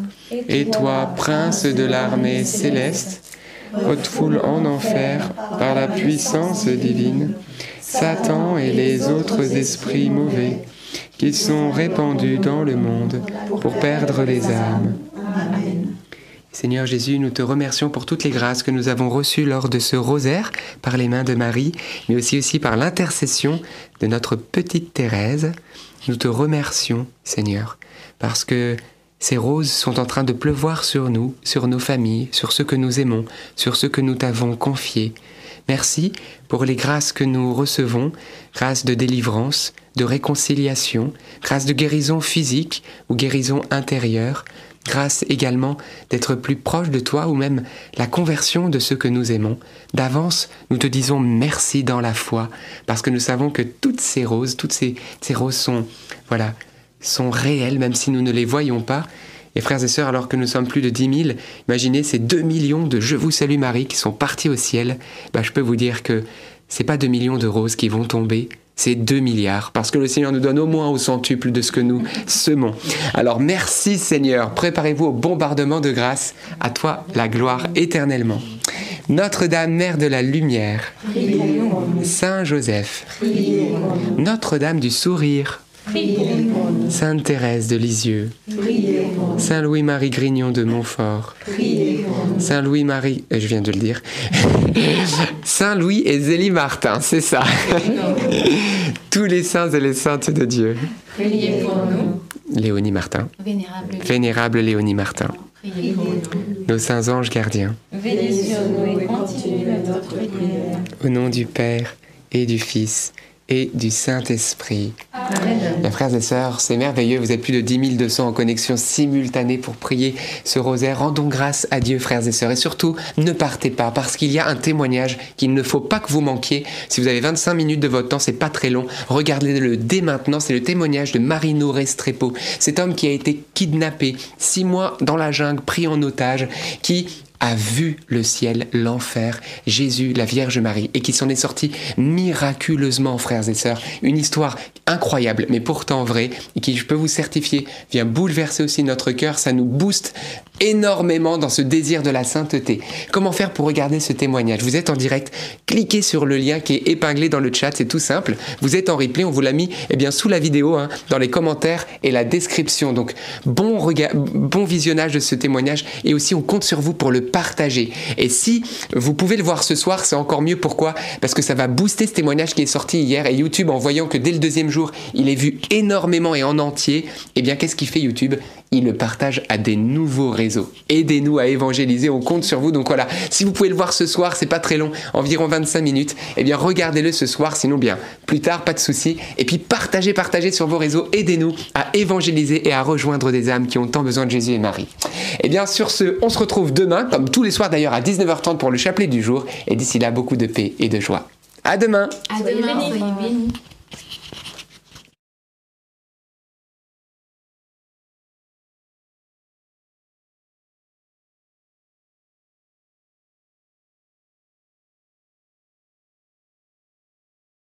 Et toi, prince de l'armée céleste, haute foule en enfer par la puissance divine, Satan et les autres esprits mauvais qui sont répandus dans le monde pour perdre les âmes. Seigneur Jésus, nous te remercions pour toutes les grâces que nous avons reçues lors de ce rosaire par les mains de Marie, mais aussi aussi par l'intercession de notre petite Thérèse. Nous te remercions, Seigneur, parce que ces roses sont en train de pleuvoir sur nous, sur nos familles, sur ceux que nous aimons, sur ceux que nous t'avons confiés. Merci pour les grâces que nous recevons, grâces de délivrance, de réconciliation, grâces de guérison physique ou guérison intérieure, grâce également d'être plus proche de toi ou même la conversion de ceux que nous aimons. D'avance, nous te disons merci dans la foi, parce que nous savons que toutes ces roses, toutes ces, ces roses sont, voilà, sont réelles, même si nous ne les voyons pas. Et frères et sœurs, alors que nous sommes plus de 10 000, imaginez ces 2 millions de Je vous salue Marie qui sont partis au ciel. Bah, je peux vous dire que c'est pas 2 millions de roses qui vont tomber, c'est 2 milliards, parce que le Seigneur nous donne au moins au centuple de ce que nous semons. Alors merci Seigneur, préparez-vous au bombardement de grâce, à toi la gloire éternellement. Notre-Dame, Mère de la Lumière, Saint Joseph, Notre-Dame du Sourire, Sainte Thérèse de Lisieux, Saint Louis-Marie Grignon de Montfort, Saint Louis-Marie, je viens de le dire, Saint Louis et Zélie Martin, c'est ça. Tous les saints et les saintes de Dieu. priez pour nous. Léonie Martin, Vénérable, vénérable Léonie Martin, priez pour nous. nos saints anges gardiens, Veillez sur nous et continuez notre prière. au nom du Père et du Fils et du Saint-Esprit. Mes frères et sœurs, c'est merveilleux, vous êtes plus de 10 200 en connexion simultanée pour prier ce rosaire. Rendons grâce à Dieu, frères et sœurs. Et surtout, ne partez pas, parce qu'il y a un témoignage qu'il ne faut pas que vous manquiez. Si vous avez 25 minutes de votre temps, c'est pas très long. Regardez-le dès maintenant, c'est le témoignage de Marino Restrepo, cet homme qui a été kidnappé, six mois dans la jungle, pris en otage, qui a vu le ciel, l'enfer, Jésus, la Vierge Marie, et qui s'en est sorti miraculeusement, frères et sœurs. Une histoire incroyable, mais pourtant vraie, et qui, je peux vous certifier, vient bouleverser aussi notre cœur. Ça nous booste énormément dans ce désir de la sainteté. Comment faire pour regarder ce témoignage? Vous êtes en direct, cliquez sur le lien qui est épinglé dans le chat, c'est tout simple. Vous êtes en replay, on vous l'a mis eh bien, sous la vidéo, hein, dans les commentaires et la description. Donc bon, visionnage de ce témoignage et aussi on compte sur vous pour le partager. Et si vous pouvez le voir ce soir, c'est encore mieux. Pourquoi? Parce que ça va booster ce témoignage qui est sorti hier et YouTube en voyant que dès le deuxième jour, il est vu énormément et en entier. Eh bien, qu'est-ce qu'il fait YouTube? Il le partage à des nouveaux réseaux. Aidez-nous à évangéliser, on compte sur vous. Donc voilà, si vous pouvez le voir ce soir, c'est pas très long, environ 25 minutes, eh bien regardez-le ce soir, sinon bien plus tard, pas de souci. Et puis partagez, partagez sur vos réseaux, aidez-nous à évangéliser et à rejoindre des âmes qui ont tant besoin de Jésus et Marie. Et bien sur ce, on se retrouve demain, comme tous les soirs d'ailleurs à 19h30 pour le chapelet du jour. Et d'ici là, beaucoup de paix et de joie. À demain À demain, soyez bénis.